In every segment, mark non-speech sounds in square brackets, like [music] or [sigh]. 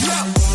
Yeah.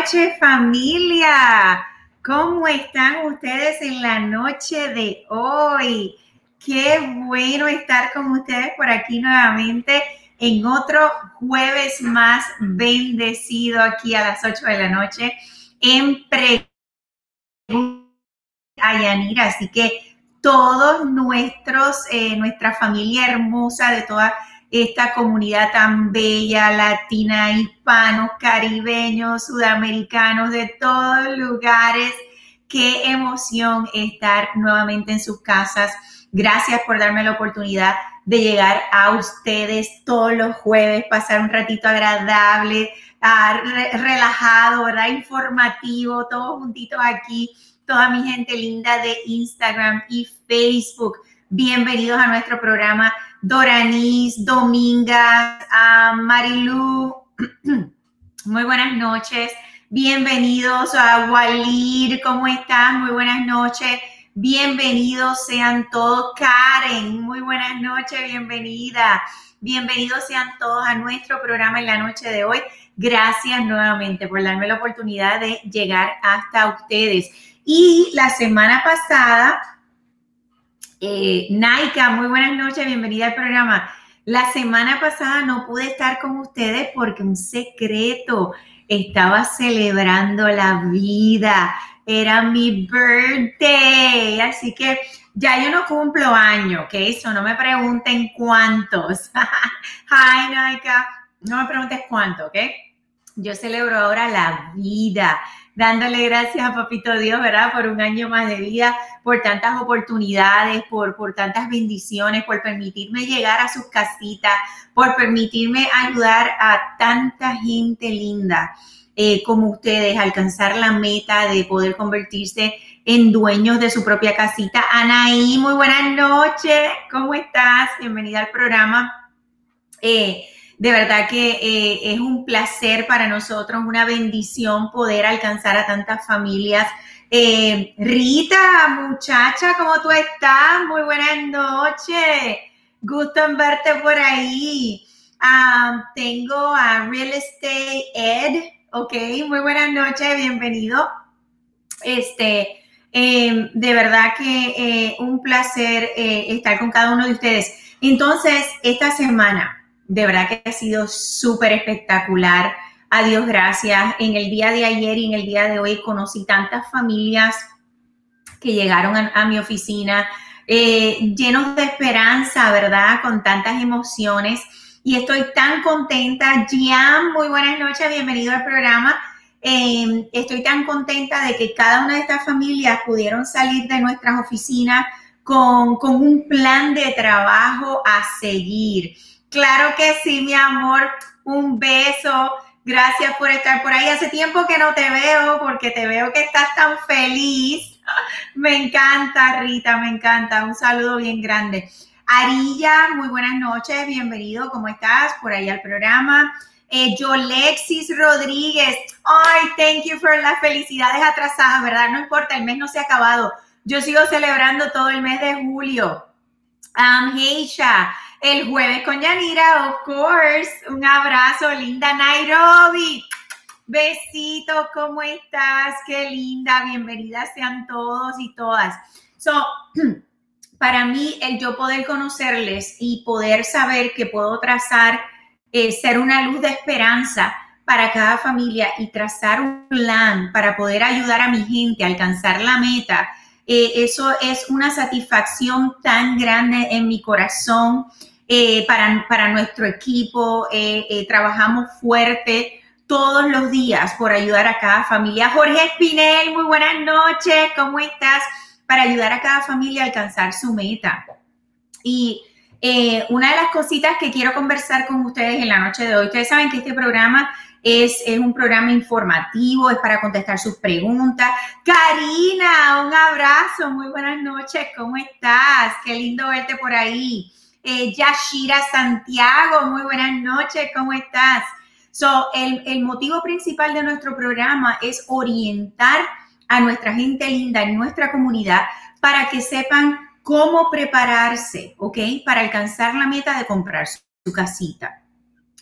Noches familia. ¿Cómo están ustedes en la noche de hoy? Qué bueno estar con ustedes por aquí nuevamente en otro jueves más bendecido aquí a las 8 de la noche en Pre Ayanira. Así que todos nuestros, eh, nuestra familia hermosa de toda esta comunidad tan bella, latina, hispanos, caribeños, sudamericanos, de todos lugares. Qué emoción estar nuevamente en sus casas. Gracias por darme la oportunidad de llegar a ustedes todos los jueves, pasar un ratito agradable, ah, relajado, ¿verdad? Informativo, todos juntitos aquí, toda mi gente linda de Instagram y Facebook. Bienvenidos a nuestro programa Doranis, Dominga, a Marilu. [clears throat] Muy buenas noches. Bienvenidos a Walir. ¿Cómo están? Muy buenas noches. Bienvenidos sean todos. Karen, muy buenas noches. Bienvenida. Bienvenidos sean todos a nuestro programa en la noche de hoy. Gracias nuevamente por darme la oportunidad de llegar hasta ustedes. Y la semana pasada eh, Naika, muy buenas noches, bienvenida al programa. La semana pasada no pude estar con ustedes porque un secreto, estaba celebrando la vida, era mi birthday, así que ya yo no cumplo años, ¿ok? Eso no me pregunten cuántos. [laughs] Hi, Naika, no me preguntes cuánto, ¿ok? Yo celebro ahora la vida dándole gracias a Papito Dios, ¿verdad? Por un año más de vida, por tantas oportunidades, por, por tantas bendiciones, por permitirme llegar a sus casitas, por permitirme ayudar a tanta gente linda eh, como ustedes, alcanzar la meta de poder convertirse en dueños de su propia casita. Anaí, muy buenas noches, ¿cómo estás? Bienvenida al programa. Eh, de verdad que eh, es un placer para nosotros, una bendición poder alcanzar a tantas familias. Eh, Rita, muchacha, ¿cómo tú estás? Muy buenas noches. Gusto en verte por ahí. Ah, tengo a Real Estate Ed, ok, muy buenas noches, bienvenido. Este, em, de verdad que eh, un placer estar con cada uno de ustedes. Entonces, esta semana de verdad que ha sido súper espectacular. A Dios gracias. En el día de ayer y en el día de hoy conocí tantas familias que llegaron a, mi oficina eh, llenos de esperanza, ¿verdad? Con tantas emociones. Y estoy tan contenta. Gian, muy buenas noches, bienvenido al programa. Em, estoy tan contenta de que cada una de estas familias pudieron salir de nuestras oficinas con, con un plan de trabajo a seguir Claro que sí, mi amor. Un beso. Gracias por estar por ahí. Hace tiempo que no te veo porque te veo que estás tan feliz. [laughs] Me encanta, Rita, me encanta. Un saludo bien grande. Arilla, muy buenas noches. Bienvenido. ¿Cómo estás? Por ahí al programa. Eh, Yolexis Rodríguez. Ay, thank you for las felicidades atrasadas, ¿verdad? No importa, el mes no se ha acabado. Yo sigo celebrando todo el mes de julio. Um, Heisha, el jueves con Yanira, of course. Un abrazo, linda Nairobi. Besitos, ¿cómo estás? Qué linda, bienvenidas sean todos y todas. So, [clears throat] para mí, el yo poder conocerles y poder saber que puedo trazar, eh, ser una luz de esperanza para cada familia y trazar un plan para poder ayudar a mi gente a alcanzar la meta, eh, eso es una satisfacción tan grande en mi corazón eh, para, para, nuestro equipo. Eh, trabajamos fuerte todos los días por ayudar a cada familia. Jorge Espinel, muy buenas noches, ¿cómo estás? Para ayudar a cada familia a alcanzar su meta. Y una de las cositas que quiero conversar con ustedes en la noche de hoy, ustedes saben que este programa es, es, un programa informativo, es para contestar sus preguntas. Karina, un abrazo, muy buenas noches, ¿cómo estás? Qué lindo verte por ahí. Eh, Yashira Santiago, muy buenas noches, ¿cómo estás? So, el, el motivo principal de nuestro programa es orientar a nuestra gente linda en nuestra comunidad para que sepan cómo prepararse, ¿ok? Para alcanzar la meta de comprar su casita.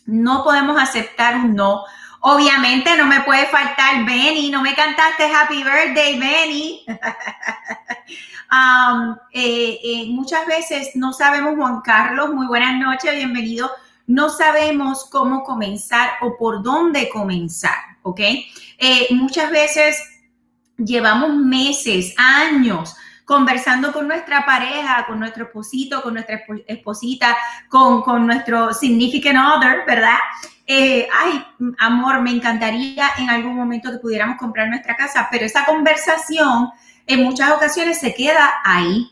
No podemos aceptar un no. Obviamente no me puede faltar Benny, no me cantaste Happy Birthday, Benny. [laughs] um, eh, eh, muchas veces no sabemos, Juan Carlos, muy buenas noches, bienvenido. No sabemos cómo comenzar o por dónde comenzar, ¿ok? Eh, muchas veces llevamos meses, años conversando con nuestra pareja, con nuestro esposito, con nuestra esposita, con, nuestro significant other, ¿verdad? Eh, ay, amor, me encantaría en algún momento que pudiéramos comprar nuestra casa, pero esa conversación en muchas ocasiones se queda ahí,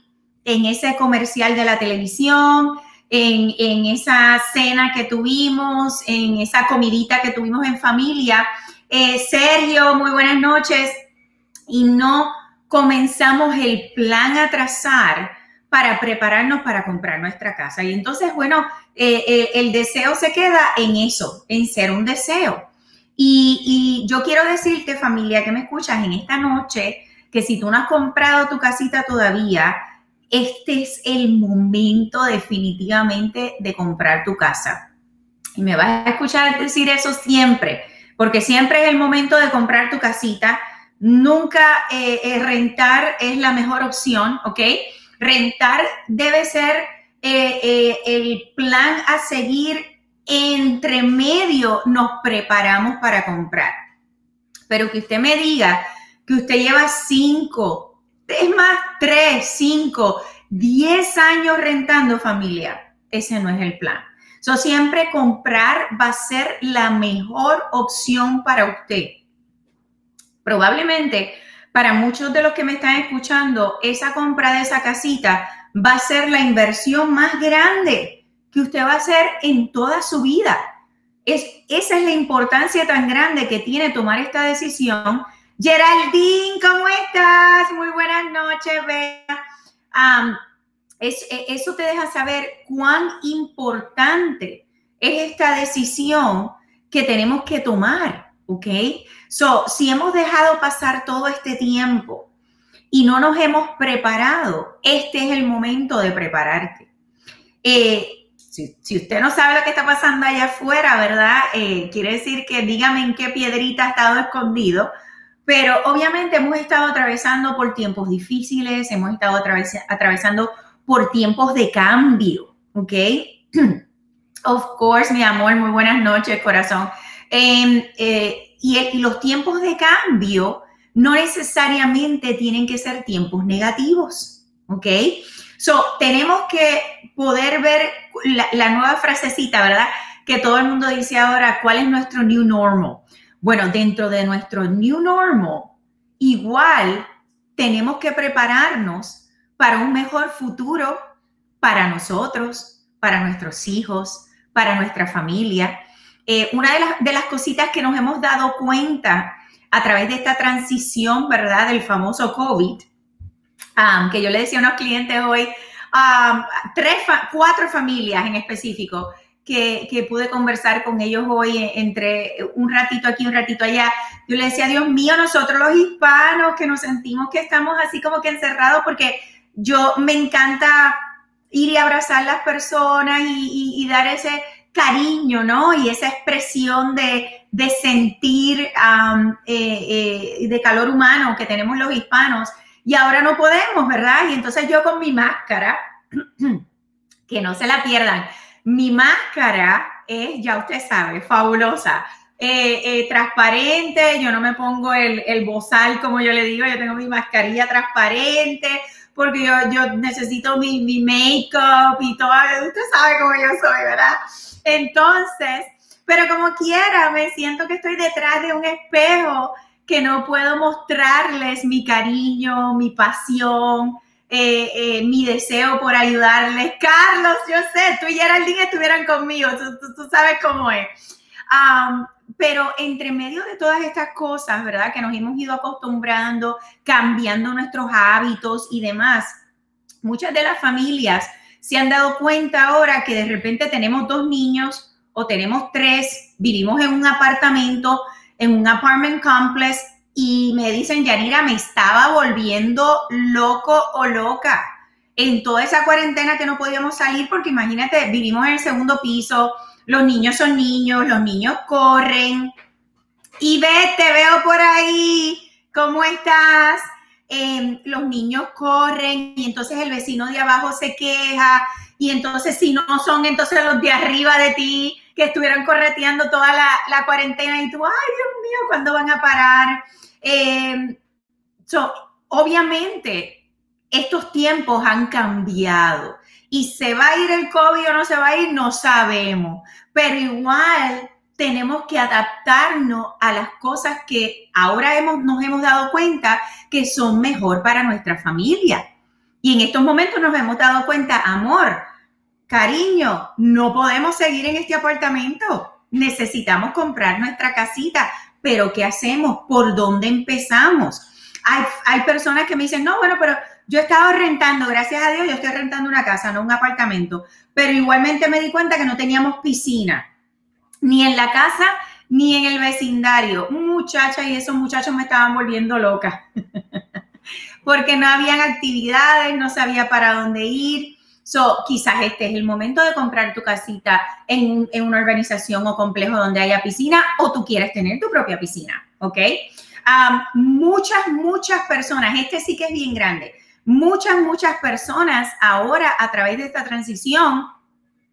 en ese comercial de la televisión, en, en esa cena que tuvimos, en esa comidita que tuvimos en familia. Eh, Sergio, muy buenas noches. Y no comenzamos el plan a trazar para prepararnos para comprar nuestra casa. Y entonces, bueno, eh, eh, el deseo se queda en eso, en ser un deseo. Y, y, yo quiero decirte, familia, que me escuchas en esta noche, que si tú no has comprado tu casita todavía, este es el momento definitivamente de comprar tu casa. Y me vas a escuchar decir eso siempre, porque siempre es el momento de comprar tu casita Nunca eh, eh, rentar es la mejor opción, ¿ok? Rentar debe ser eh, el plan a seguir entre medio nos preparamos para comprar. Pero que usted me diga que usted lleva cinco, es más, tres, cinco, diez años rentando familia, ese no es el plan. So, siempre comprar va a ser la mejor opción para usted probablemente para muchos de los que me están escuchando, esa compra de esa casita va a ser la inversión más grande que usted va a hacer en toda su vida. Es, esa es la importancia tan grande que tiene tomar esta decisión. Geraldine, ¿cómo estás? Muy buenas noches, Bea. E, eso te deja saber cuán importante es esta decisión que tenemos que tomar, ¿ok? So, si hemos dejado pasar todo este tiempo y no nos hemos preparado, este es el momento de prepararte. Eh, si, usted no sabe lo que está pasando allá afuera, ¿verdad? Eh, quiere decir que dígame en qué piedrita ha estado escondido, pero obviamente hemos estado atravesando por tiempos difíciles, hemos estado atravesando por tiempos de cambio, ¿ok? [clears throat] Of course, mi amor, muy buenas noches, corazón. Em, eh, y, los tiempos de cambio no necesariamente tienen que ser tiempos negativos, ¿ok? So, tenemos que poder ver la, nueva frasecita, ¿verdad? Que todo el mundo dice ahora, ¿cuál es nuestro new normal? Bueno, dentro de nuestro new normal, igual tenemos que prepararnos para un mejor futuro para nosotros, para nuestros hijos, para nuestra familia. Eh, una de las, cositas que nos hemos dado cuenta a través de esta transición, ¿verdad? Del famoso COVID, que yo le decía a unos clientes hoy, tres, cuatro familias en específico, que, que, pude conversar con ellos hoy entre un ratito aquí, un ratito allá. Yo le decía, Dios mío, nosotros los hispanos que nos sentimos que estamos así como que encerrados porque yo me encanta ir y abrazar las personas y dar ese, cariño, ¿no? Y esa expresión de, de sentir eh, eh, de calor humano que tenemos los hispanos. Y ahora no podemos, ¿verdad? Y entonces yo con mi máscara, [clears throat] que no se la pierdan, mi máscara es, ya usted sabe, fabulosa. Eh, transparente, yo no me pongo el, el, bozal como yo le digo, yo tengo mi mascarilla transparente, porque yo, yo necesito mi, mi make-up y todo, usted sabe cómo yo soy, ¿verdad? Entonces, pero como quiera, me siento que estoy detrás de un espejo que no puedo mostrarles mi cariño, mi pasión, eh, eh, mi deseo por ayudarles. Carlos, yo sé, tú y Geraldine estuvieran conmigo, tú, sabes cómo es. Pero entre medio de todas estas cosas, ¿verdad? Que nos hemos ido acostumbrando, cambiando nuestros hábitos y demás, muchas de las familias se han dado cuenta ahora que de repente tenemos dos niños o tenemos tres, vivimos en un apartamento, en un apartment complex y me dicen, Yanira, me estaba volviendo loco o loca en toda esa cuarentena que no podíamos salir porque imagínate, vivimos en el segundo piso, los niños son niños, los niños corren. Y ve, te veo por ahí, ¿cómo estás? Em, los niños corren y entonces el vecino de abajo se queja y entonces si no son entonces los de arriba de ti que estuvieron correteando toda la, cuarentena y tú, ay Dios mío, ¿cuándo van a parar? Em, obviamente, estos tiempos han cambiado y se va a ir el COVID o no se va a ir, no sabemos, pero igual tenemos que adaptarnos a las cosas que ahora hemos, nos hemos dado cuenta que son mejor para nuestra familia. Y en estos momentos nos hemos dado cuenta, amor, cariño, no podemos seguir en este apartamento. Necesitamos comprar nuestra casita, pero ¿qué hacemos? ¿Por dónde empezamos? Hay, hay personas que me dicen, no, bueno, pero yo he estado rentando, gracias a Dios, yo estoy rentando una casa, no un apartamento, pero igualmente me di cuenta que no teníamos piscina, ni en la casa, ni en el vecindario. Muchacha, y esos muchachos me estaban volviendo loca, [laughs] porque no habían actividades, no sabía para dónde ir. So, quizás este es el momento de comprar tu casita en, una organización o complejo donde haya piscina o tú quieres tener tu propia piscina, ¿ok? muchas, muchas personas, este sí que es bien grande, muchas, muchas personas ahora a través de esta transición,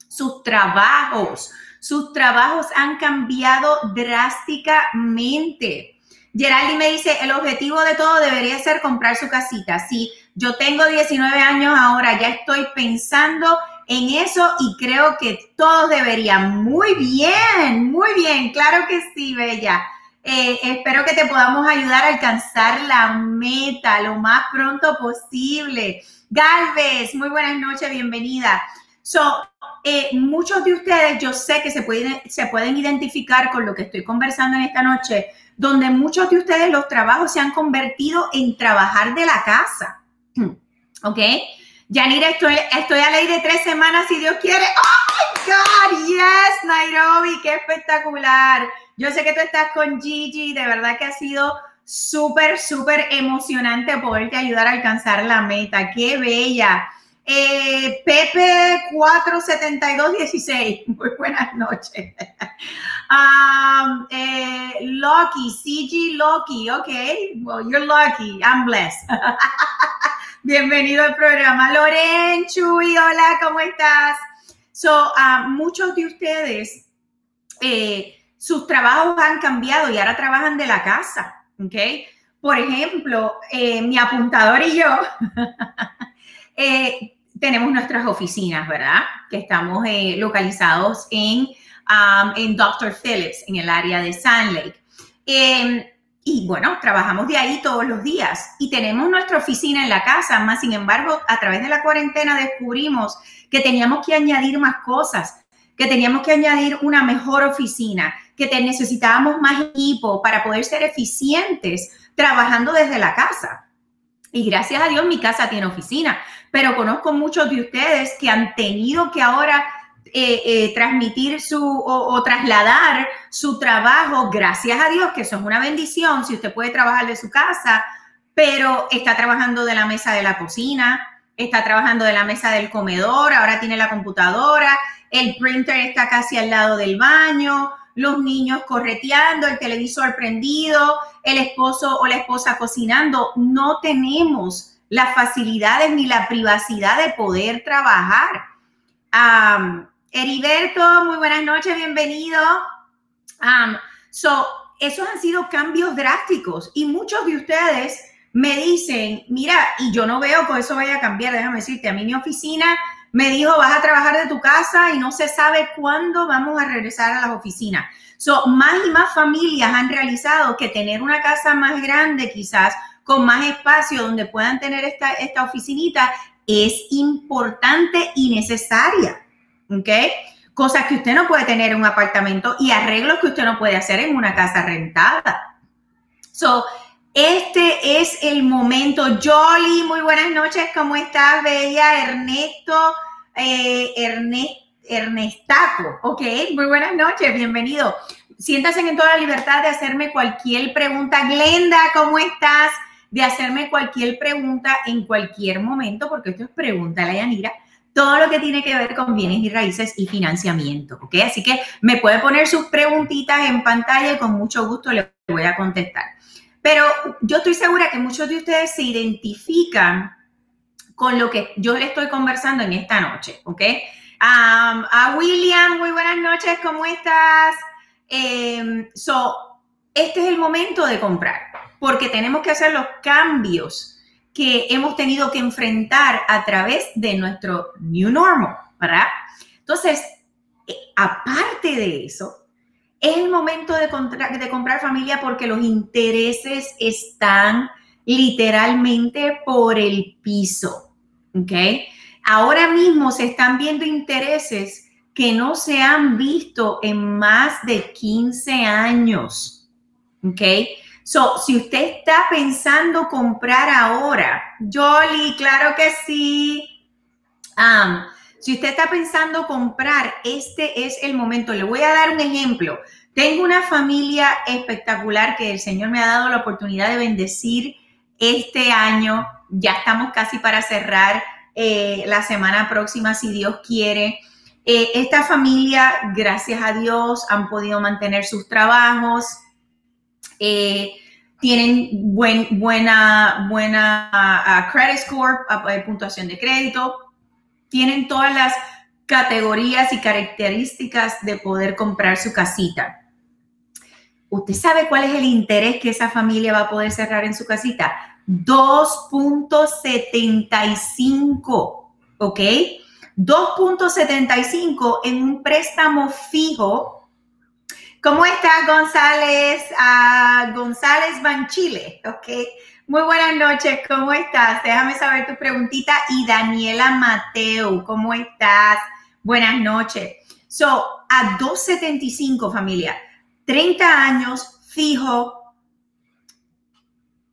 sus trabajos, sus trabajos han cambiado drásticamente. Geraldine me dice, el objetivo de todo debería ser comprar su casita. Sí, yo tengo 19 años ahora, ya estoy pensando en eso y creo que todos deberían. Muy bien, muy bien, claro que sí, Bella. Eh, espero que te podamos ayudar a alcanzar la meta lo más pronto posible. Galvez, muy buenas noches, bienvenida. So, eh, muchos de ustedes yo sé que se pueden, se pueden identificar con lo que estoy conversando en esta noche, donde muchos de ustedes los trabajos se han convertido en trabajar de la casa. [clears throat] ¿Ok? Yanira, estoy, estoy a ley de tres semanas, si Dios quiere. ¡Oh, God! ¡Yes, Nairobi! ¡Qué espectacular! Yo sé que tú estás con Gigi, de verdad que ha sido súper, súper emocionante poderte ayudar a alcanzar la meta. ¡Qué bella! Eh, Pepe 47216, [laughs] muy buenas noches. [laughs] um, eh, Lucky, CG Lucky, ok, well, you're lucky, I'm blessed. [laughs] Bienvenido al programa. Loren, Chuy, hola, ¿cómo estás? So, uh, muchos de ustedes, eh, sus trabajos han cambiado y ahora trabajan de la casa, ¿ok? Por ejemplo, eh, mi apuntador y yo [laughs] eh, tenemos nuestras oficinas, ¿verdad? Que estamos localizados en, um, en Dr. Phillips, en el área de Sand Lake. Em, y bueno, trabajamos de ahí todos los días y tenemos nuestra oficina en la casa, más sin embargo, a través de la cuarentena descubrimos que teníamos que añadir más cosas, que teníamos que añadir una mejor oficina, que necesitábamos más equipo para poder ser eficientes trabajando desde la casa. Y gracias a Dios mi casa tiene oficina, pero conozco muchos de ustedes que han tenido que ahora eh, eh, transmitir su o, trasladar su trabajo, gracias a Dios, que eso es una bendición, si usted puede trabajar de su casa, pero está trabajando de la mesa de la cocina, está trabajando de la mesa del comedor, ahora tiene la computadora, el printer está casi al lado del baño, los niños correteando, el televisor prendido, el esposo o la esposa cocinando. No tenemos las facilidades ni la privacidad de poder trabajar. Heriberto, muy buenas noches, bienvenido. Um, so, esos han sido cambios drásticos y muchos de ustedes me dicen, mira, y yo no veo que eso vaya a cambiar, déjame decirte, a mí mi oficina me dijo, vas a trabajar de tu casa y no se sabe cuándo vamos a regresar a las oficinas. So, más y más familias han realizado que tener una casa más grande quizás con más espacio donde puedan tener esta, esta oficinita es importante y necesaria. ¿Ok? Cosas que usted no puede tener en un apartamento y arreglos que usted no puede hacer en una casa rentada. So, este es el momento. Jolly, muy buenas noches. ¿Cómo estás, Bella? Ernesto, eh, Ernestaco. Ok, muy buenas noches. Bienvenido. Siéntase en toda la libertad de hacerme cualquier pregunta. Glenda, ¿cómo estás? De hacerme cualquier pregunta en cualquier momento, porque esto es pregunta, la Yanira. Todo lo que tiene que ver con bienes y raíces y financiamiento, ¿ok? Así que me puede poner sus preguntitas en pantalla y con mucho gusto le voy a contestar. Pero yo estoy segura que muchos de ustedes se identifican con lo que yo le estoy conversando en esta noche, ¿ok? a William, muy buenas noches, ¿cómo estás? Em, so, este es el momento de comprar, porque tenemos que hacer los cambios que hemos tenido que enfrentar a través de nuestro new normal, ¿verdad? Entonces, eh, aparte de eso, es el momento de, comprar familia porque los intereses están literalmente por el piso, ¿ok? Ahora mismo se están viendo intereses que no se han visto en más de 15 años. ¿Ok? So, si usted está pensando comprar ahora, Jolly, claro que sí. Um, si usted está pensando comprar, este es el momento. Le voy a dar un ejemplo. Tengo una familia espectacular que el Señor me ha dado la oportunidad de bendecir este año. Ya estamos casi para cerrar eh, la semana próxima, si Dios quiere. Eh, esta familia, gracias a Dios, han podido mantener sus trabajos, eh, tienen buena, buena credit score, eh, puntuación de crédito, tienen todas las categorías y características de poder comprar su casita. ¿Usted sabe cuál es el interés que esa familia va a poder cerrar en su casita? 2.75, ¿ok? 2.75 en un préstamo fijo. ¿Cómo está González? Uh, González Banchile, ok. Muy buenas noches, ¿cómo estás? Déjame saber tu preguntita. Y Daniela Mateo, ¿cómo estás? Buenas noches. So, a 2.75 familia, 30 años fijo.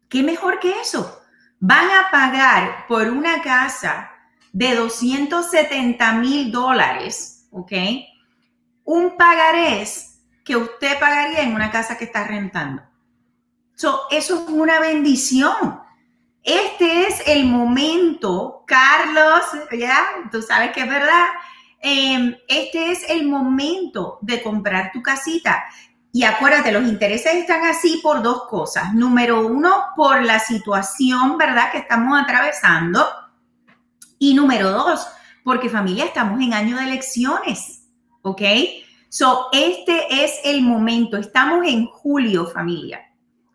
¿Qué mejor que eso? Van a pagar por una casa de 270 mil dólares, ¿ok? Un pagarés que usted pagaría en una casa que está rentando. Eso es una bendición. Este es el momento, Carlos, ya, tú sabes que es verdad. Em, este es el momento de comprar tu casita. Y acuérdate, los intereses están así por dos cosas. Número uno, por la situación, ¿verdad?, que estamos atravesando. Y número dos, porque familia, estamos en año de elecciones, ¿ok? So, este es el momento, estamos en julio, familia.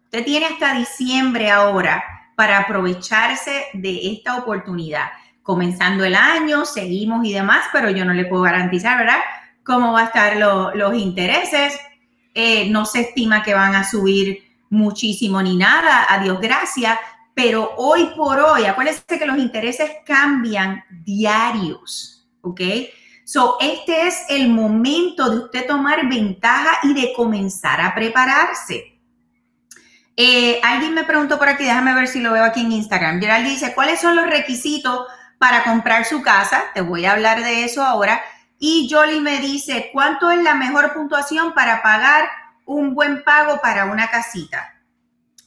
Usted tiene hasta diciembre ahora para aprovecharse de esta oportunidad. Comenzando el año, seguimos y demás, pero yo no le puedo garantizar, ¿verdad? Cómo va a estar los intereses. Eh, no se estima que van a subir muchísimo ni nada, a Dios gracias, pero hoy por hoy, acuérdense que los intereses cambian diarios, ¿ok? So, este es el momento de usted tomar ventaja y de comenzar a prepararse. Eh, alguien me preguntó por aquí, déjame ver si lo veo aquí en Instagram. Gerald dice, ¿cuáles son los requisitos para comprar su casa? Te voy a hablar de eso ahora. Y Jolly me dice, ¿cuánto es la mejor puntuación para pagar un buen pago para una casita?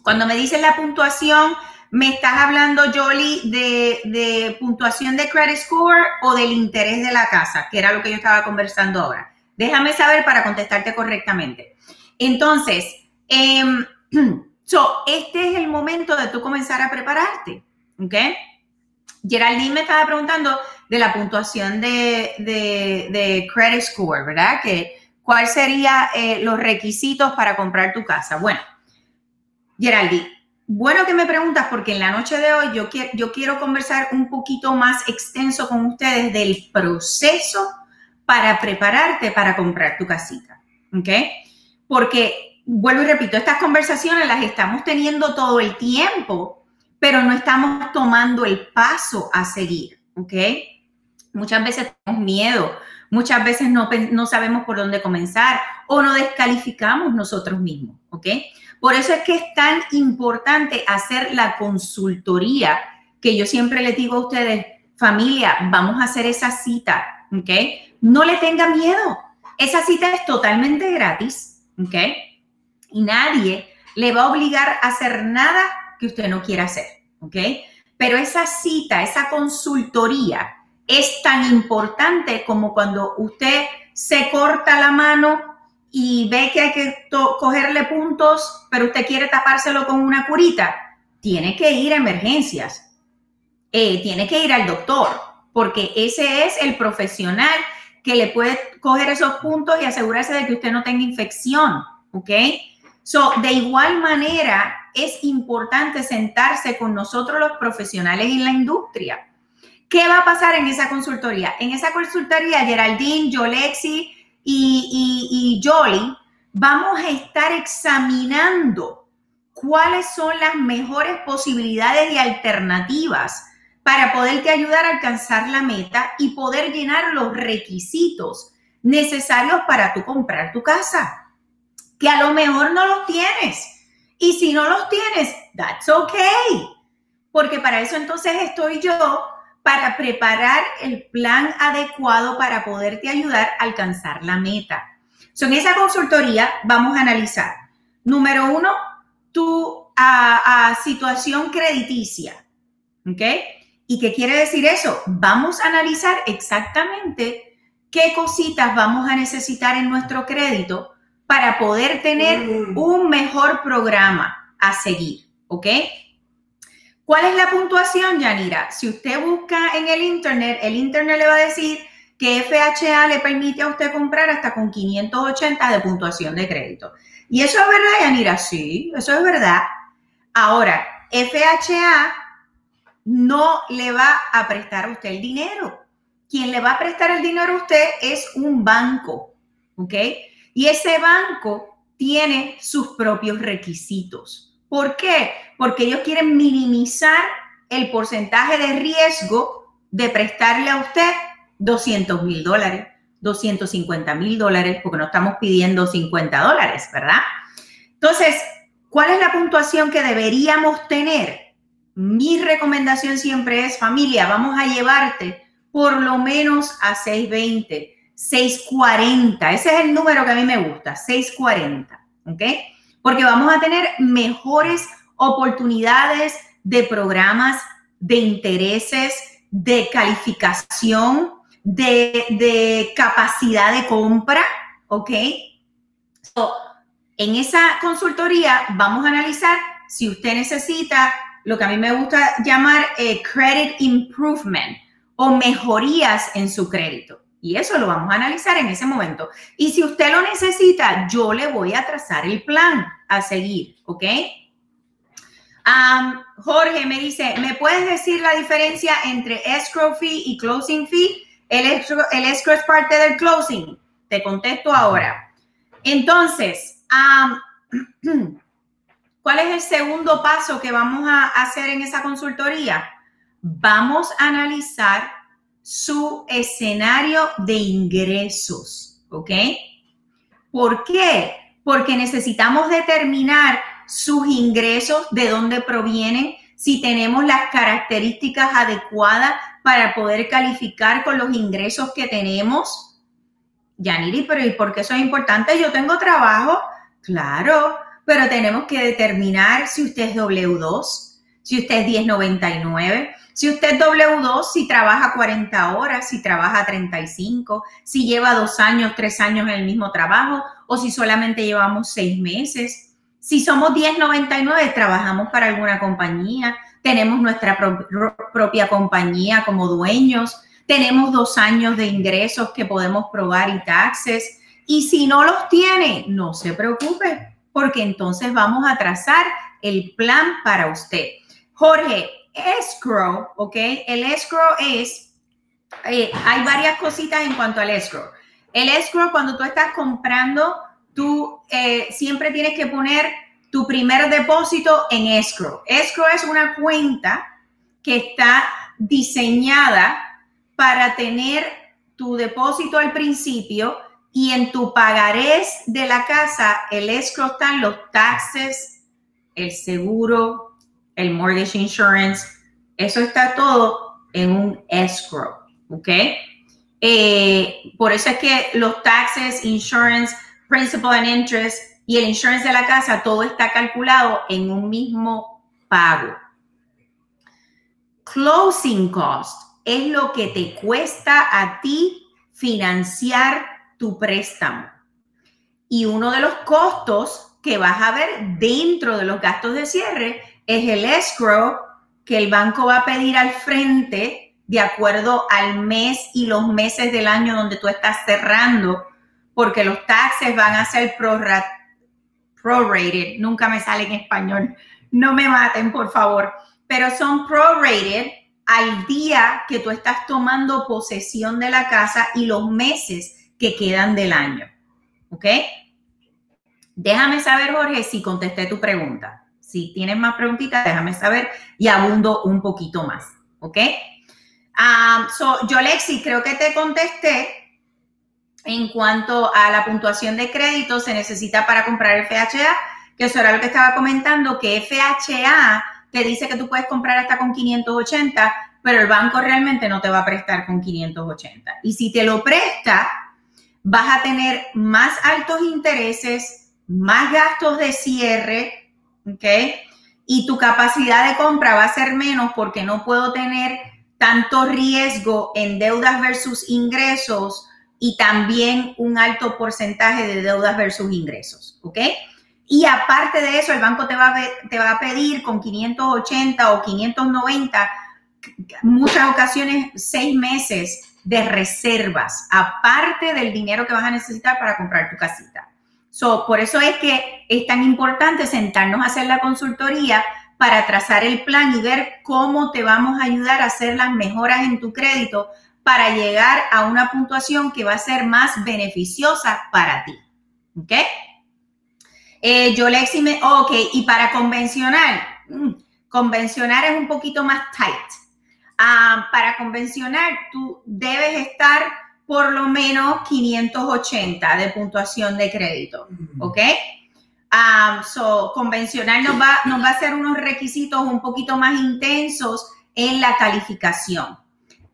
Cuando me dice la puntuación, ¿Me estás hablando, Jolie, de, puntuación de credit score o del interés de la casa, que era lo que yo estaba conversando ahora? Déjame saber para contestarte correctamente. Entonces, [clears throat] em, este es el momento de tú comenzar a prepararte, ¿ok? Geraldine me estaba preguntando de la puntuación de, credit score, ¿verdad? Que, ¿Cuáles serían eh, los requisitos para comprar tu casa? Bueno, Geraldine, bueno que me preguntas porque en la noche de hoy yo, quiero, yo quiero conversar un poquito más extenso con ustedes del proceso para prepararte para comprar tu casita. ¿Ok? Porque, vuelvo y repito, estas conversaciones las estamos teniendo todo el tiempo pero no estamos tomando el paso a seguir, ¿ok? Muchas veces tenemos miedo, muchas veces no, no sabemos por dónde comenzar o no descalificamos nosotros mismos, ¿ok? Por eso es que es tan importante hacer la consultoría que yo siempre les digo a ustedes, familia, vamos a hacer esa cita, ¿ok? No le tenga miedo. Esa cita es totalmente gratis, ¿ok? Y nadie le va a obligar a hacer nada que usted no quiera hacer, ¿ok? Pero esa cita, esa consultoría es tan importante como cuando usted se corta la mano y ve que hay que cogerle puntos, pero usted quiere tapárselo con una curita, tiene que ir a emergencias, eh, tiene que ir al doctor, porque ese es el profesional que le puede coger esos puntos y asegurarse de que usted no tenga infección, ¿ok? So, de igual manera, es importante sentarse con nosotros los profesionales en la industria. ¿Qué va a pasar en esa consultoría? En esa consultoría, Geraldine, Jolexi y, y, Jolie, vamos a estar examinando cuáles son las mejores posibilidades y alternativas para poderte ayudar a alcanzar la meta y poder llenar los requisitos necesarios para tú comprar tu casa, que a lo mejor no los tienes. Y si no los tienes, that's okay. Porque para eso entonces estoy yo para preparar el plan adecuado para poderte ayudar a alcanzar la meta. So, en esa consultoría vamos a analizar, número uno, tu situación crediticia. ¿Ok? ¿Y qué quiere decir eso? Vamos a analizar exactamente qué cositas vamos a necesitar en nuestro crédito para poder tener mm. un mejor programa a seguir. ¿Ok? ¿Cuál es la puntuación, Yanira? Si usted busca en el Internet, el Internet le va a decir que FHA le permite a usted comprar hasta con 580 de puntuación de crédito. ¿Y eso es verdad, Yanira? Sí, eso es verdad. Ahora, FHA no le va a prestar a usted el dinero. Quien le va a prestar el dinero a usted es un banco, ¿ok? Y ese banco tiene sus propios requisitos. ¿Por qué? Porque ellos quieren minimizar el porcentaje de riesgo de prestarle a usted 200 mil dólares, 250 mil dólares, porque no estamos pidiendo 50 dólares, ¿verdad? Entonces, ¿cuál es la puntuación que deberíamos tener? Mi recomendación siempre es, familia, vamos a llevarte por lo menos a 620, 640. Ese es el número que a mí me gusta, 640, ¿ok? porque vamos a tener mejores oportunidades de programas, de intereses, de calificación, de, capacidad de compra, ¿ok? en esa consultoría vamos a analizar si usted necesita lo que a mí me gusta llamar eh, credit improvement o mejorías en su crédito. Y eso lo vamos a analizar en ese momento. Y si usted lo necesita, yo le voy a trazar el plan a seguir, ¿ok? Jorge me dice, ¿me puedes decir la diferencia entre escrow fee y closing fee? El escrow, el escrow es parte del closing. Te contesto ahora. Entonces, [clears throat] ¿cuál es el segundo paso que vamos a hacer en esa consultoría? Vamos a analizar su escenario de ingresos, ¿ok? ¿Por qué? Porque necesitamos determinar sus ingresos, de dónde provienen, si tenemos las características adecuadas para poder calificar con los ingresos que tenemos. Yaniri, pero ¿y por qué eso es importante? Yo tengo trabajo, claro, pero tenemos que determinar si usted es W2, si usted es 1099, si usted es W2, si trabaja 40 horas, si trabaja 35, si lleva dos años, tres años en el mismo trabajo o si solamente llevamos seis meses. Si somos 1099, trabajamos para alguna compañía, tenemos nuestra propia compañía como dueños, tenemos dos años de ingresos que podemos probar y taxes. Y si no los tiene, no se preocupe, porque entonces vamos a trazar el plan para usted. Jorge, escrow, ¿ok? El escrow es, eh, hay varias cositas en cuanto al escrow. El escrow, cuando tú estás comprando, tú eh, siempre tienes que poner tu primer depósito en escrow. Escrow es una cuenta que está diseñada para tener tu depósito al principio y en tu pagarés de la casa, el escrow están los taxes, el seguro, el mortgage insurance, eso está todo en un escrow, ¿ok? Eh, por eso es que los taxes, insurance, principal and interest y el insurance de la casa, todo está calculado en un mismo pago. Closing cost es lo que te cuesta a ti financiar tu préstamo. Y uno de los costos que vas a ver dentro de los gastos de cierre es el escrow que el banco va a pedir al frente de acuerdo al mes y los meses del año donde tú estás cerrando, porque los taxes van a ser prorated, nunca me sale en español, no me maten por favor, pero son prorated al día que tú estás tomando posesión de la casa y los meses que quedan del año. ¿Ok? Déjame saber, Jorge, si contesté tu pregunta. Si tienes más preguntitas, déjame saber y abundo un poquito más. ¿Ok? Um, so, yo, Lexi, creo que te contesté en cuanto a la puntuación de crédito se necesita para comprar FHA, que eso era lo que estaba comentando, que FHA te dice que tú puedes comprar hasta con 580, pero el banco realmente no te va a prestar con 580. Y si te lo presta, vas a tener más altos intereses, más gastos de cierre, ¿ok? Y tu capacidad de compra va a ser menos porque no puedo tener tanto riesgo en deudas versus ingresos y también un alto porcentaje de deudas versus ingresos, ¿ok? Y aparte de eso, el banco te va a, te va a pedir con 580 o 590, muchas ocasiones, seis meses de reservas, aparte del dinero que vas a necesitar para comprar tu casita. So, por eso es que es tan importante sentarnos a hacer la consultoría para trazar el plan y ver cómo te vamos a ayudar a hacer las mejoras en tu crédito para llegar a una puntuación que va a ser más beneficiosa para ti. ¿Ok? Eh, yo le me, ok, y para convencional, mm, convencional es un poquito más tight. Ah, para convencional, tú debes estar por lo menos 580 de puntuación de crédito, ¿ok? Um, so, convencional nos va, nos va a hacer unos requisitos un poquito más intensos en la calificación.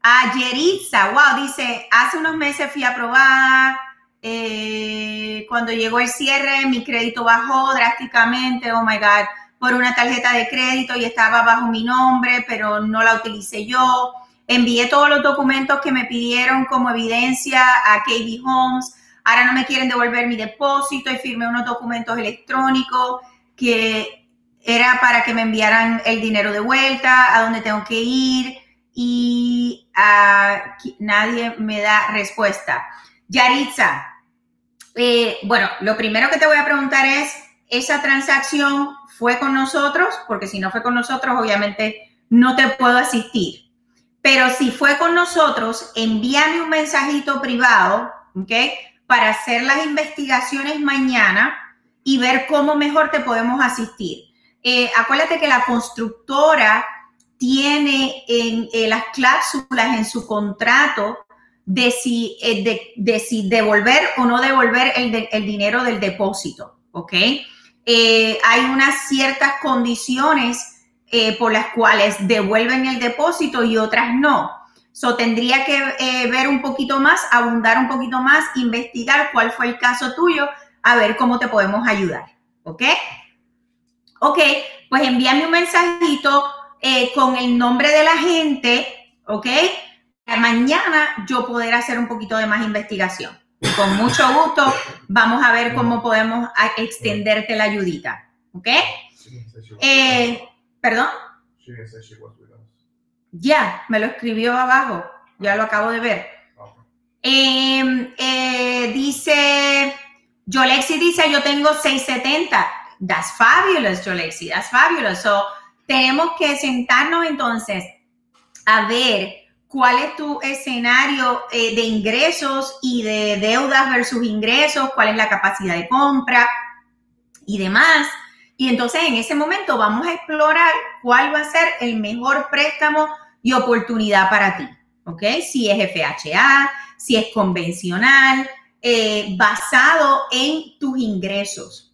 Ayeritza, wow, dice, hace unos meses fui aprobada, eh, cuando llegó el cierre mi crédito bajó drásticamente, oh my God, por una tarjeta de crédito y estaba bajo mi nombre, pero no la utilicé yo. Envié todos los documentos que me pidieron como evidencia a KB Homes ahora no me quieren devolver mi depósito y firmé unos documentos electrónicos que era para que me enviaran el dinero de vuelta, a dónde tengo que ir y nadie me da respuesta. Yaritza, eh, bueno, lo primero que te voy a preguntar es, ¿esa transacción fue con nosotros? Porque si no fue con nosotros, obviamente no te puedo asistir. Pero si fue con nosotros, envíame un mensajito privado, ¿ok? para hacer las investigaciones mañana y ver cómo mejor te podemos asistir. Eh, acuérdate que la constructora tiene en, eh, las cláusulas en su contrato de si, eh, devolver o no devolver el, el dinero del depósito, ¿ok? hay unas ciertas condiciones por las cuales devuelven el depósito y otras no. So, tendría que eh, ver un poquito más, abundar un poquito más, investigar cuál fue el caso tuyo, a ver cómo te podemos ayudar. ¿Ok? Ok, pues envíame un mensajito eh, con el nombre de la gente, ¿ok? Para mañana yo poder hacer un poquito de más investigación. Con mucho gusto vamos a ver cómo podemos extenderte la ayudita, ¿ok? Eh, ¿Perdón? Ya, me lo escribió abajo, ya lo acabo de ver. Em, eh, dice, Yolexi dice, yo tengo 670. That's fabulous, Yolexi, that's fabulous. So, tenemos que sentarnos entonces a ver cuál es tu escenario eh, de ingresos y de deudas versus ingresos, cuál es la capacidad de compra y demás. Y entonces en ese momento vamos a explorar cuál va a ser el mejor préstamo y oportunidad para ti. ¿Ok? Si es FHA, si es convencional, eh, basado en tus ingresos,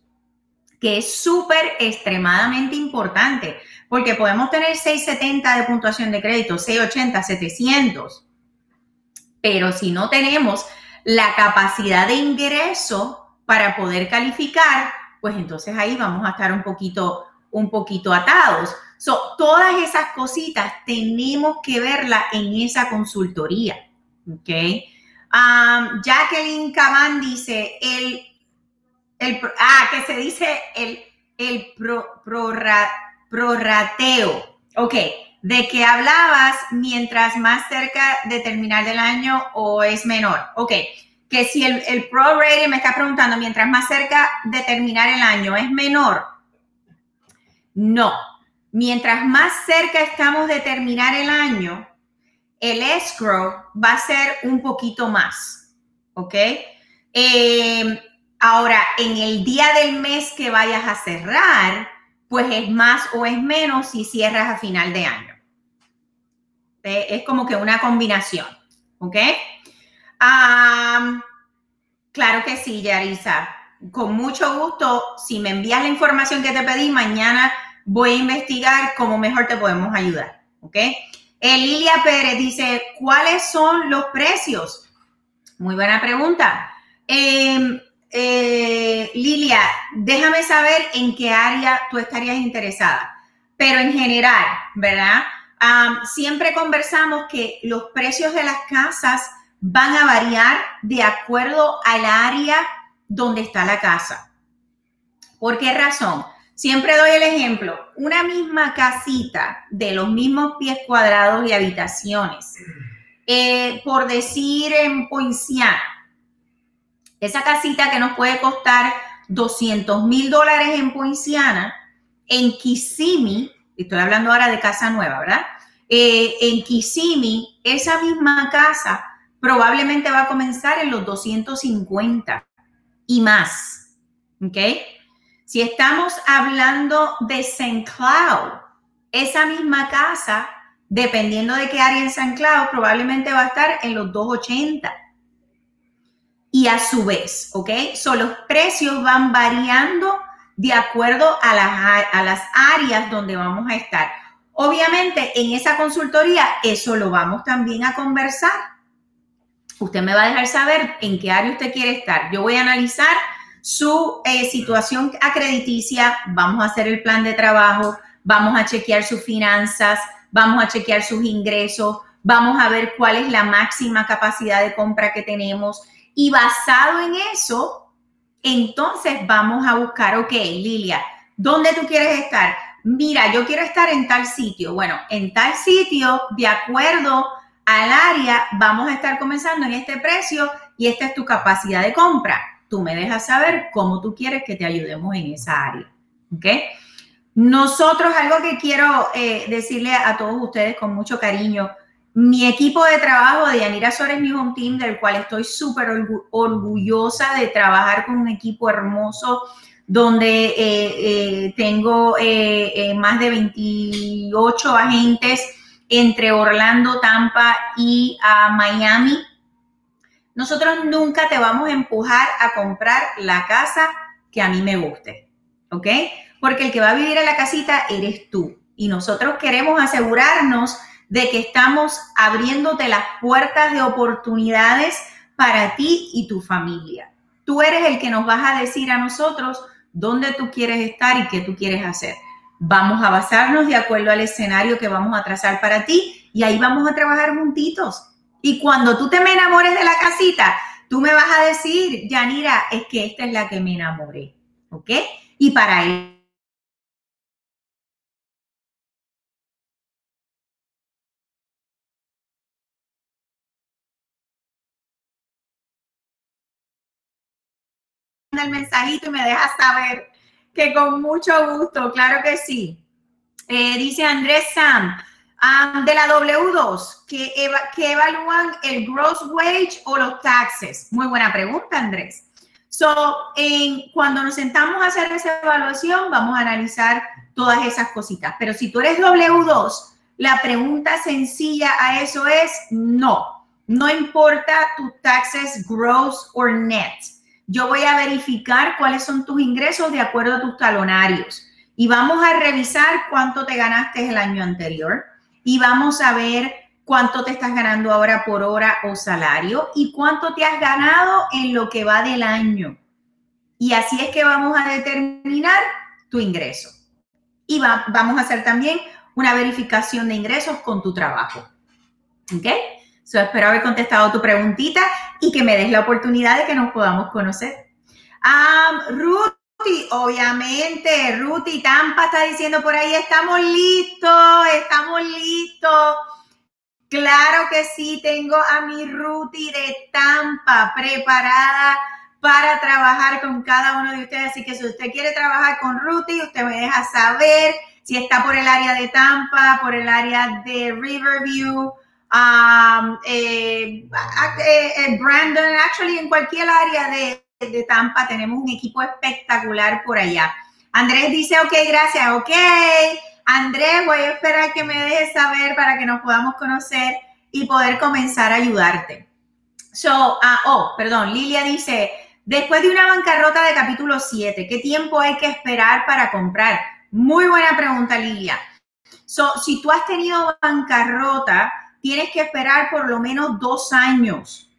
que es súper extremadamente importante, porque podemos tener 670 de puntuación de crédito, 680, 700, pero si no tenemos la capacidad de ingreso para poder calificar, pues entonces ahí vamos a estar un poquito, un poquito atados. So, todas esas cositas tenemos que verlas en esa consultoría. ¿Ok? Um, Jacqueline Caban dice, el, el, ah, que se dice el, el pro, prorrateo. Ok, ¿de qué hablabas mientras más cerca de terminar del año o es menor? Ok, que si el, el pro rating me está preguntando mientras más cerca de terminar el año es menor. No, mientras más cerca estamos de terminar el año, el escrow va a ser un poquito más, ¿ok? Eh, ahora, en el día del mes que vayas a cerrar, pues es más o es menos si cierras a final de año. Es como que una combinación, ¿ok? Claro que sí, Yarisa. Con mucho gusto, si me envías la información que te pedí, mañana voy a investigar cómo mejor te podemos ayudar, ¿ok? Lilia Pérez dice, ¿cuáles son los precios? Muy buena pregunta. Em, eh, Lilia, déjame saber en qué área tú estarías interesada. Pero en general, ¿verdad? siempre conversamos que los precios de las casas van a variar de acuerdo al área donde está la casa. ¿Por qué razón? Siempre doy el ejemplo, una misma casita de los mismos pies cuadrados y habitaciones, eh, por decir en Poinciana, esa casita que nos puede costar 200 mil dólares en Poinciana, en Kissimmee, estoy hablando ahora de casa nueva, ¿verdad? Eh, en Kissimmee, esa misma casa probablemente va a comenzar en los 250 y más, ¿ok? Si estamos hablando de St. Cloud, esa misma casa, dependiendo de qué área en St. Cloud, probablemente va a estar en los 280. Y a su vez, ¿ok? So, los precios van variando de acuerdo a las, a las áreas donde vamos a estar. Obviamente, en esa consultoría, eso lo vamos también a conversar. Usted me va a dejar saber en qué área usted quiere estar. Yo voy a analizar su eh, situación acrediticia, vamos a hacer el plan de trabajo, vamos a chequear sus finanzas, vamos a chequear sus ingresos, vamos a ver cuál es la máxima capacidad de compra que tenemos y basado en eso, entonces vamos a buscar, ok, Lilia, ¿dónde tú quieres estar? Mira, yo quiero estar en tal sitio. Bueno, en tal sitio, de acuerdo al área, vamos a estar comenzando en este precio y esta es tu capacidad de compra tú me dejas saber cómo tú quieres que te ayudemos en esa área. ¿Ok? Nosotros, algo que quiero eh, decirle a todos ustedes con mucho cariño, mi equipo de trabajo de Yanira Sores Mi Home Team, del cual estoy súper orgullosa de trabajar con un equipo hermoso, donde eh, eh, tengo más de 28 agentes entre Orlando, Tampa y Miami nosotros nunca te vamos a empujar a comprar la casa que a mí me guste, ¿ok? Porque el que va a vivir en la casita eres tú. Y nosotros queremos asegurarnos de que estamos abriéndote las puertas de oportunidades para ti y tu familia. Tú eres el que nos vas a decir a nosotros dónde tú quieres estar y qué tú quieres hacer. Vamos a basarnos de acuerdo al escenario que vamos a trazar para ti y ahí vamos a trabajar juntitos y cuando tú te me enamores de la casita, tú me vas a decir, Yanira, es que esta es la que me enamoré. ¿Ok? Y para él. el mensajito y me dejas saber que con mucho gusto, claro que sí. Eh, dice Andrés Sam, de la W2, que, evalúan el gross wage o los taxes? Muy buena pregunta, Andrés. So, cuando nos sentamos a hacer esa evaluación, vamos a analizar todas esas cositas. Pero si tú eres W2, la pregunta sencilla a eso es no. No importa tus taxes gross or net. Yo voy a verificar cuáles son tus ingresos de acuerdo a tus talonarios. Y vamos a revisar cuánto te ganaste el año anterior. Y vamos a ver cuánto te estás ganando ahora por hora o salario y cuánto te has ganado en lo que va del año. Y así es que vamos a determinar tu ingreso. Y vamos a hacer también una verificación de ingresos con tu trabajo. ¿Ok? So, espero haber contestado tu preguntita y que me des la oportunidad de que nos podamos conocer. Um, Ruti, obviamente, Ruti Tampa está diciendo por ahí, estamos listos, estamos listos. Claro que sí, tengo a mi Ruti de Tampa preparada para trabajar con cada uno de ustedes. Así que si usted quiere trabajar con Ruti, usted me deja saber si está por el área de Tampa, por el área de Riverview, um, eh, eh, Brandon, actually en cualquier área de, de Tampa tenemos un equipo espectacular por allá. Andrés dice, ok, gracias, ok. Andrés, voy a esperar que me dejes saber para que nos podamos conocer y poder comenzar a ayudarte. So, ah, oh, perdón, Lilia dice, después de una bancarrota de capítulo 7, ¿qué tiempo hay que esperar para comprar? Muy buena pregunta, Lilia. So, si tú has tenido bancarrota, tienes que esperar por lo menos dos años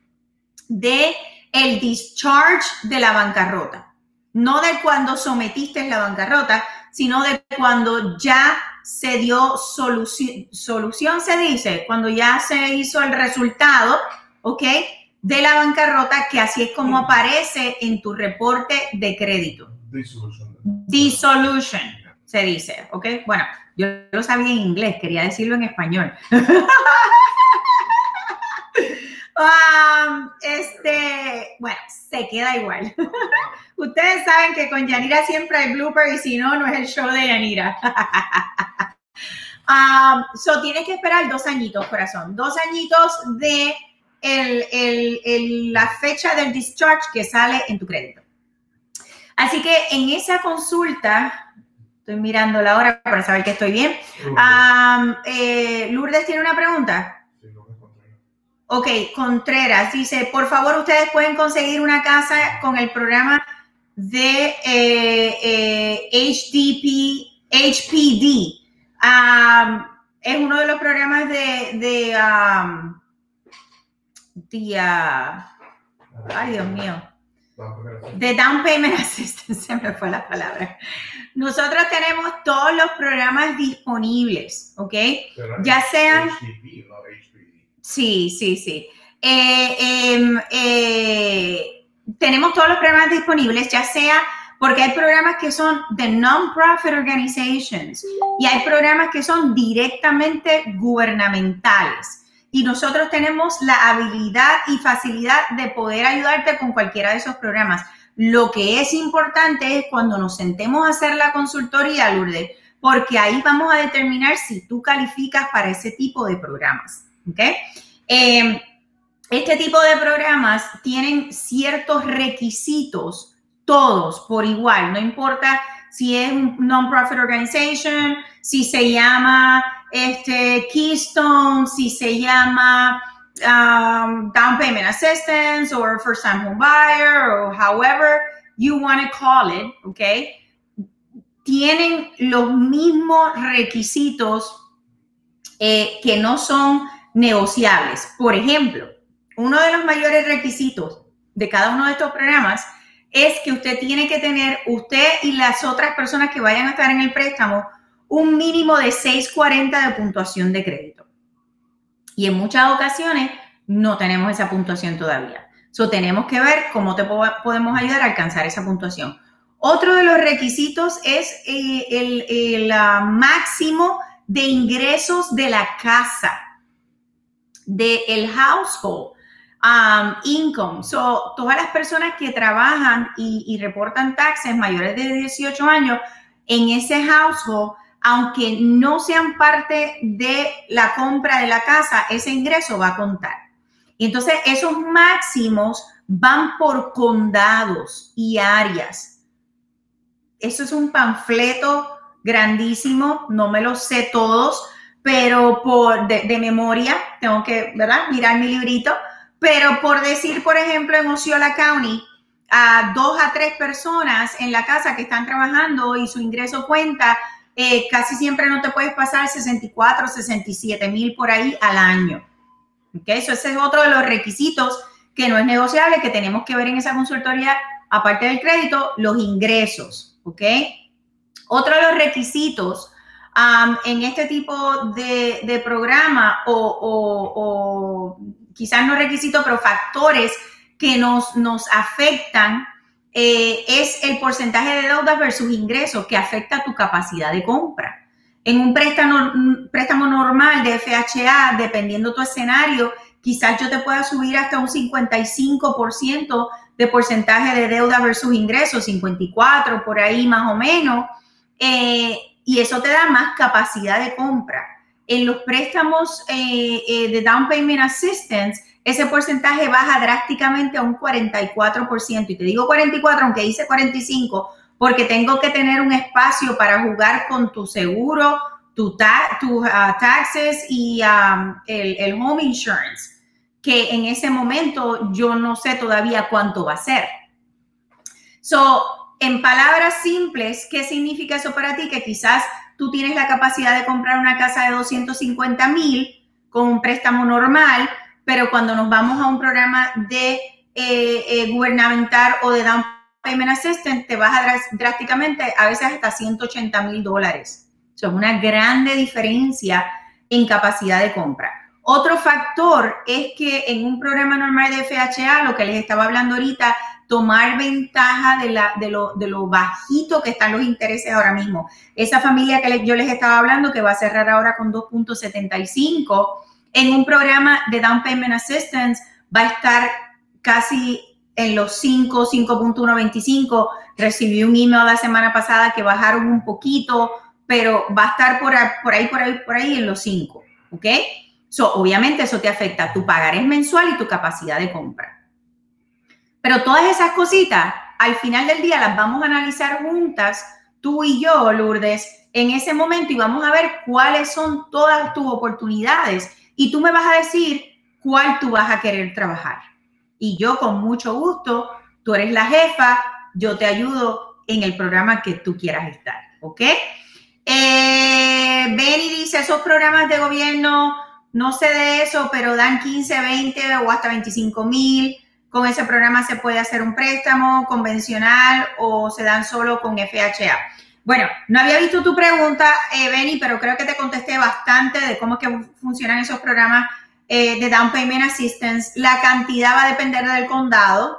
de el discharge de la bancarrota. No de cuando sometiste la bancarrota, sino de cuando ya se dio solución, solución se dice, cuando ya se hizo el resultado, ¿ok? De la bancarrota, que así es como aparece en tu reporte de crédito. Dissolution. Dissolution, se dice, ¿ok? Bueno, yo lo sabía en inglés, quería decirlo en español. [laughs] Um, este, bueno, se queda igual. [laughs] Ustedes saben que con Yanira siempre hay blooper y si no, no es el show de Yanira. [laughs] um, so, tienes que esperar dos añitos, corazón. Dos añitos de la fecha del discharge que sale en tu crédito. Así que en esa consulta, estoy mirando la hora para saber que estoy bien. Um, eh, Lourdes tiene una pregunta. Ok, Contreras dice, por favor, ustedes pueden conseguir una casa con el programa de eh, HDP, eh, HPD. es uno de los programas de, de, ay Dios mío, de Down Payment Assistance, [laughs] se me fue la palabra. Nosotros tenemos todos los programas disponibles, ¿ok? Ya sean... Sí, sí, sí. Eh, em, eh, tenemos todos los programas disponibles, ya sea porque hay programas que son de non-profit organizations y hay programas que son directamente gubernamentales. Y nosotros tenemos la habilidad y facilidad de poder ayudarte con cualquiera de esos programas. Lo que es importante es cuando nos sentemos a hacer la consultoría, Lourdes, porque ahí vamos a determinar si tú calificas para ese tipo de programas. ¿okay? Em, este tipo de programas tienen ciertos requisitos, todos por igual, no importa si es un non-profit organization, si se llama este, Keystone, si se llama um, Down Payment Assistance or First Time Home Buyer or however you want to call it, ¿ok? Tienen los mismos requisitos eh, que no son negociables. Por ejemplo, uno de los mayores requisitos de cada uno de estos programas es que usted tiene que tener, usted y las otras personas que vayan a estar en el préstamo, un mínimo de 640 de puntuación de crédito. Y en muchas ocasiones no tenemos esa puntuación todavía. So, tenemos que ver cómo te podemos ayudar a alcanzar esa puntuación. Otro de los requisitos es eh, el, ah, máximo de ingresos de la casa del el household um, income. So, todas las personas que trabajan y, reportan taxes mayores de 18 años en ese household, aunque no sean parte de la compra de la casa, ese ingreso va a contar. Y entonces esos máximos van por condados y áreas. Eso es un panfleto grandísimo, no me lo sé todos, pero por de, memoria, tengo que. Mirar mi librito, pero por decir, por ejemplo, en Osceola County, a dos a tres personas en la casa que están trabajando y su ingreso cuenta, eh, casi siempre no te puedes pasar 64, 67 mil por ahí al año. ¿Okay? Eso ese es otro de los requisitos que no es negociable, que tenemos que ver en esa consultoría, aparte del crédito, los ingresos. ¿Ok? Otro de los requisitos en este tipo de, programa o, quizás no requisitos, pero factores que nos, nos afectan eh, es el porcentaje de deuda versus ingresos que afecta tu capacidad de compra. En un préstamo, préstamo normal de FHA, dependiendo tu escenario, quizás yo te pueda subir hasta un 55% de porcentaje de deuda versus ingresos, 54 por ahí más o menos. Eh, y eso te da más capacidad de compra. En los préstamos eh, de Down Payment Assistance, ese porcentaje baja drásticamente a un 44%. Y te digo 44, aunque dice 45, porque tengo que tener un espacio para jugar con tu seguro, tus tu, ah, taxes y um, el, el home insurance, que en ese momento yo no sé todavía cuánto va a ser. So, en palabras simples, ¿qué significa eso para ti? Que quizás tú tienes la capacidad de comprar una casa de 250 mil con un préstamo normal, pero cuando nos vamos a un programa de eh, eh, gubernamental o de down payment assistance, te baja drásticamente, a veces hasta 180 mil dólares. Eso es una grande diferencia en capacidad de compra. Otro factor es que en un programa normal de FHA, lo que les estaba hablando ahorita, tomar ventaja de, la, de, lo, de lo bajito que están los intereses ahora mismo. Esa familia que yo les estaba hablando, que va a cerrar ahora con 2.75, en un programa de Down Payment Assistance va a estar casi en los 5, 5.125. Recibí un email la semana pasada que bajaron un poquito, pero va a estar por, por ahí, por ahí, por ahí en los 5, ¿ok? So, obviamente eso te afecta tu pagarés mensual y tu capacidad de compra. Pero todas esas cositas, al final del día las vamos a analizar juntas, tú y yo, Lourdes, en ese momento y vamos a ver cuáles son todas tus oportunidades. Y tú me vas a decir cuál tú vas a querer trabajar. Y yo con mucho gusto, tú eres la jefa, yo te ayudo en el programa que tú quieras estar, ¿ok? Eh, Benny dice, esos programas de gobierno, no sé de eso, pero dan 15, 20 o hasta 25 mil. Con ese programa se puede hacer un préstamo convencional o se dan solo con FHA. Bueno, no había visto tu pregunta, eh, Benny, pero creo que te contesté bastante de cómo que funcionan esos programas eh, de Down Payment Assistance. La cantidad va a depender del condado.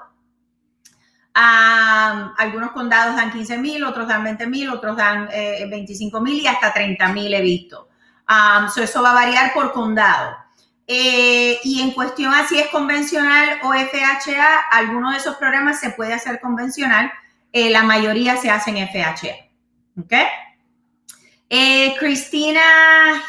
algunos condados dan 15 mil, otros dan 20 mil, otros dan 25 eh, mil y hasta 30 mil he visto. eso va a variar por condado. Eh, y en cuestión así es convencional o FHA, alguno de esos programas se puede hacer convencional, la mayoría se hacen FHA. ¿Ok? Eh, Cristina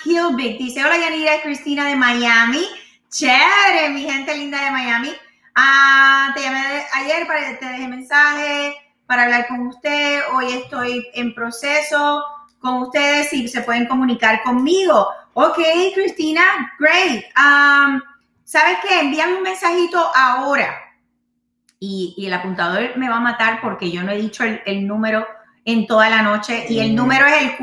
Hilbig dice, hola Yanira, Cristina de Miami. Chévere, mi gente linda de Miami. Ah, te llamé ayer para te dejé mensaje para hablar con usted. Hoy estoy en proceso con ustedes y se pueden comunicar conmigo. Ok, Cristina, great. Um, ¿Sabes qué? Envíame un mensajito ahora. Y, el apuntador me va a matar porque yo no he dicho el, número en toda la noche. Y el número es el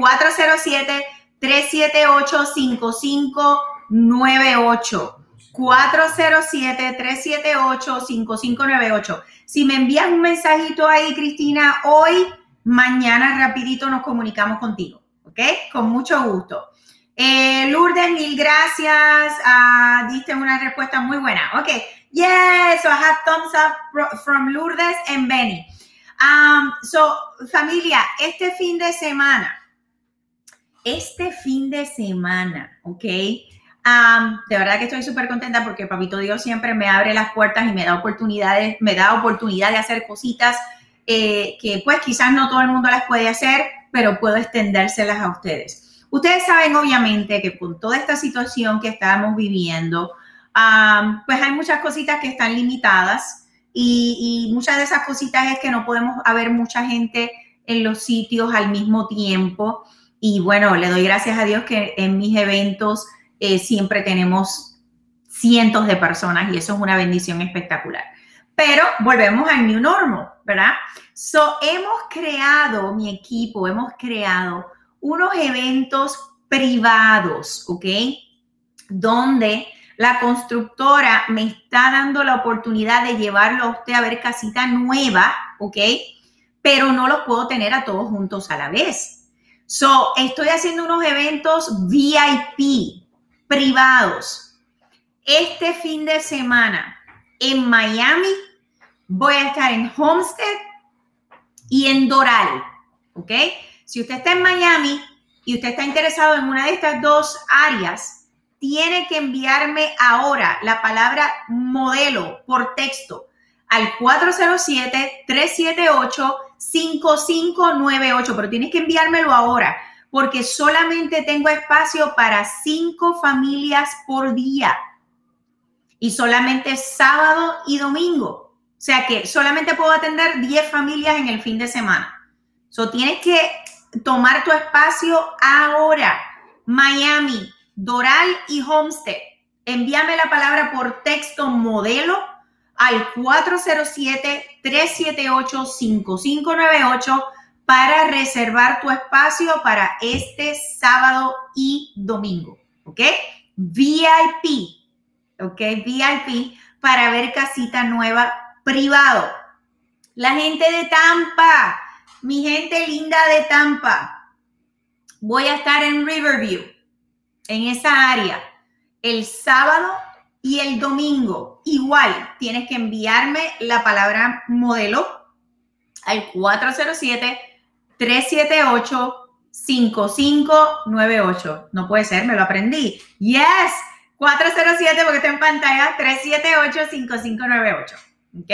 407-378-5598. 407-378-5598. Si me envías un mensajito ahí, Cristina, hoy, mañana rapidito nos comunicamos contigo. ¿Ok? Con mucho gusto. Eh, Lourdes, mil gracias. Uh, diste una respuesta muy buena. Ok. Yes, so I have thumbs up from Lourdes and Benny. Um, so, familia, este fin de semana, este fin de semana, ok. Um, de verdad que estoy súper contenta porque Papito Dios siempre me abre las puertas y me da oportunidades, me da oportunidad de hacer cositas eh, que pues quizás no todo el mundo las puede hacer, pero puedo extendérselas a ustedes. Ustedes saben obviamente que con toda esta situación que estamos viviendo, pues hay muchas cositas que están limitadas y, muchas de esas cositas es que no podemos haber mucha gente en los sitios al mismo tiempo. Y bueno, le doy gracias a Dios que en mis eventos eh, siempre tenemos cientos de personas y eso es una bendición espectacular. Pero volvemos al new normal, ¿verdad? So, hemos creado, mi equipo, hemos creado unos eventos privados, ¿ok? Donde la constructora me está dando la oportunidad de llevarlo a usted a ver casita nueva, ¿ok? Pero no los puedo tener a todos juntos a la vez. So, estoy haciendo unos eventos VIP, privados. Este fin de semana en Miami voy a estar en Homestead y en Doral, ¿ok? Si usted está en Miami y usted está interesado en una de estas dos áreas, tiene que enviarme ahora la palabra modelo por texto al 407-378-5598, pero tienes que enviármelo ahora porque solamente tengo espacio para cinco familias por día y solamente sábado y domingo. O sea que solamente puedo atender 10 familias en el fin de semana. So tienes que tomar tu espacio ahora. Miami, Doral y Homestead. Envíame la palabra por texto modelo al 407-378-5598 para reservar tu espacio para este sábado y domingo. ¿Ok? VIP. ¿Ok? VIP para ver casita nueva privado. La gente de Tampa, mi gente linda de Tampa, voy a estar en Riverview, en esa área, el sábado y el domingo, igual, tienes que enviarme la palabra modelo al 407-378-5598. No puede ser, me lo aprendí. Yes, 407 porque está en pantalla, 378-5598. ¿Ok?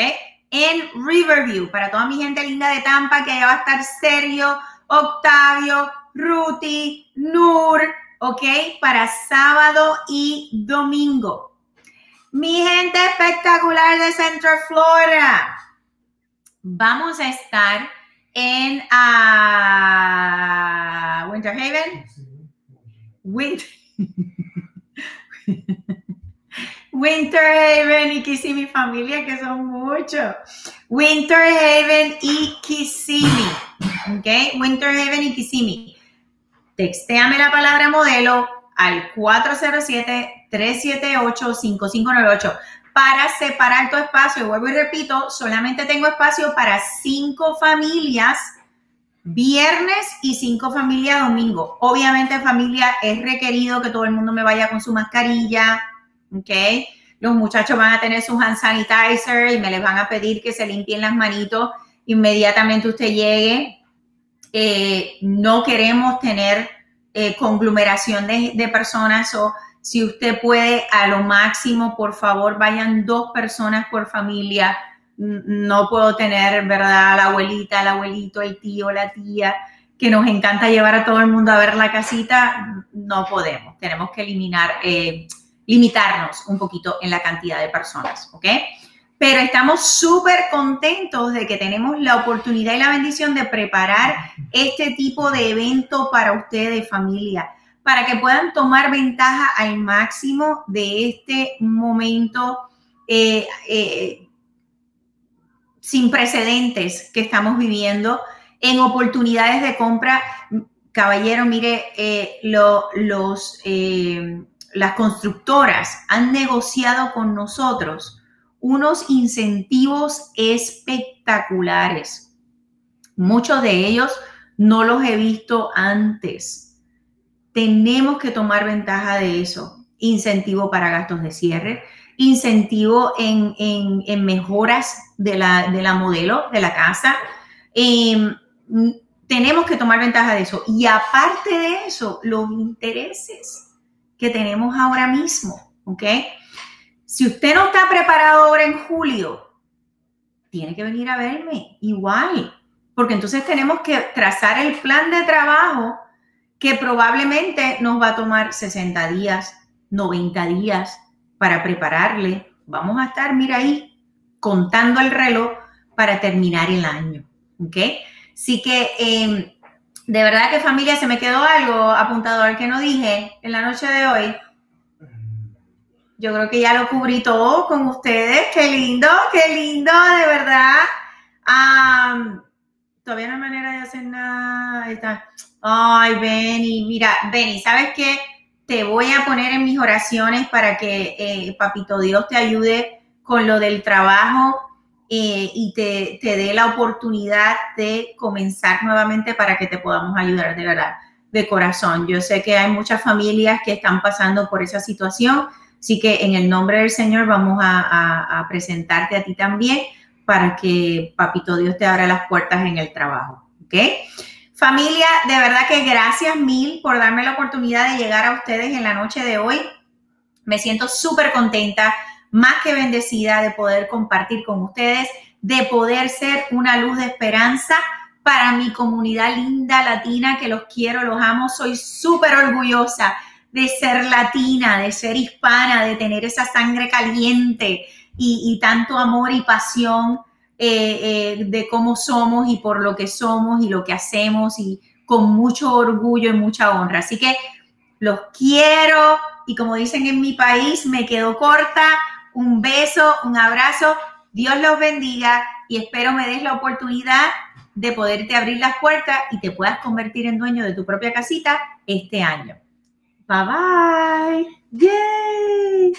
En Riverview, para toda mi gente linda de Tampa, que allá va a estar Sergio, Octavio, Ruti, Nur, ¿ok? Para sábado y domingo. Mi gente espectacular de Central Florida. Vamos a estar en uh, Winter Haven. Winter. [laughs] Winter Haven y Kissimmee familia, que son muchos. Winter Haven y Kissimmee. ¿Ok? Winter Haven y Kissimmee. Textéame la palabra modelo al 407-378-5598 para separar tu espacio. Vuelvo y repito, solamente tengo espacio para cinco familias viernes y cinco familias domingo. Obviamente familia es requerido que todo el mundo me vaya con su mascarilla, ¿ok? Los muchachos van a tener su hand sanitizer y me les van a pedir que se limpien las manitos inmediatamente usted llegue. Eh, no queremos tener eh, conglomeración de, personas o si usted puede a lo máximo, por favor, vayan dos personas por familia. No puedo tener, ¿verdad? La abuelita, el abuelito, el tío, la tía, que nos encanta llevar a todo el mundo a ver la casita. No podemos. Tenemos que eliminar, eh, limitarnos un poquito en la cantidad de personas, ¿ok? Pero estamos súper contentos de que tenemos la oportunidad y la bendición de preparar este tipo de evento para ustedes, familia, para que puedan tomar ventaja al máximo de este momento eh, eh, sin precedentes que estamos viviendo en oportunidades de compra. Caballero, mire, eh, los, las constructoras han negociado con nosotros unos incentivos espectaculares. Muchos de ellos no los he visto antes. Tenemos que tomar ventaja de eso. Incentivo para gastos de cierre, incentivo en, mejoras de la, de la, modelo de la casa. Em, tenemos que tomar ventaja de eso. Y aparte de eso, los intereses que tenemos ahora mismo, ¿ok? Si usted no está preparado ahora en julio, tiene que venir a verme igual, porque entonces tenemos que trazar el plan de trabajo que probablemente nos va a tomar 60 días, 90 días para prepararle. Vamos a estar, mira ahí, contando el reloj para terminar el año. ¿Ok? Así que, em, de verdad que familia, se me quedó algo apuntado al que no dije en la noche de hoy. Yo creo que ya lo cubrí todo con ustedes. Qué lindo, qué lindo, de verdad. todavía no hay manera de hacer nada. Está. Ay, Benny, mira, Benny, ¿sabes qué? Te voy a poner en mis oraciones para que eh, Papito Dios te ayude con lo del trabajo eh, y te, te dé la oportunidad de comenzar nuevamente para que te podamos ayudar de verdad, de corazón. Yo sé que hay muchas familias que están pasando por esa situación, así que en el nombre del Señor vamos a, presentarte a ti también para que Papito Dios te abra las puertas en el trabajo. ¿Ok? Familia, de verdad que gracias mil por darme la oportunidad de llegar a ustedes en la noche de hoy. Me siento súper contenta, más que bendecida de poder compartir con ustedes, de poder ser una luz de esperanza para mi comunidad linda latina, que los quiero, los amo. Soy súper orgullosa de ser latina, de ser hispana, de tener esa sangre caliente y, tanto amor y pasión eh, eh, de cómo somos y por lo que somos y lo que hacemos y con mucho orgullo y mucha honra. Así que los quiero y como dicen en mi país, me quedo corta. Un beso, un abrazo. Dios los bendiga y espero me des la oportunidad de poderte abrir las puertas y te puedas convertir en dueño de tu propia casita este año. Bye bye. Yay.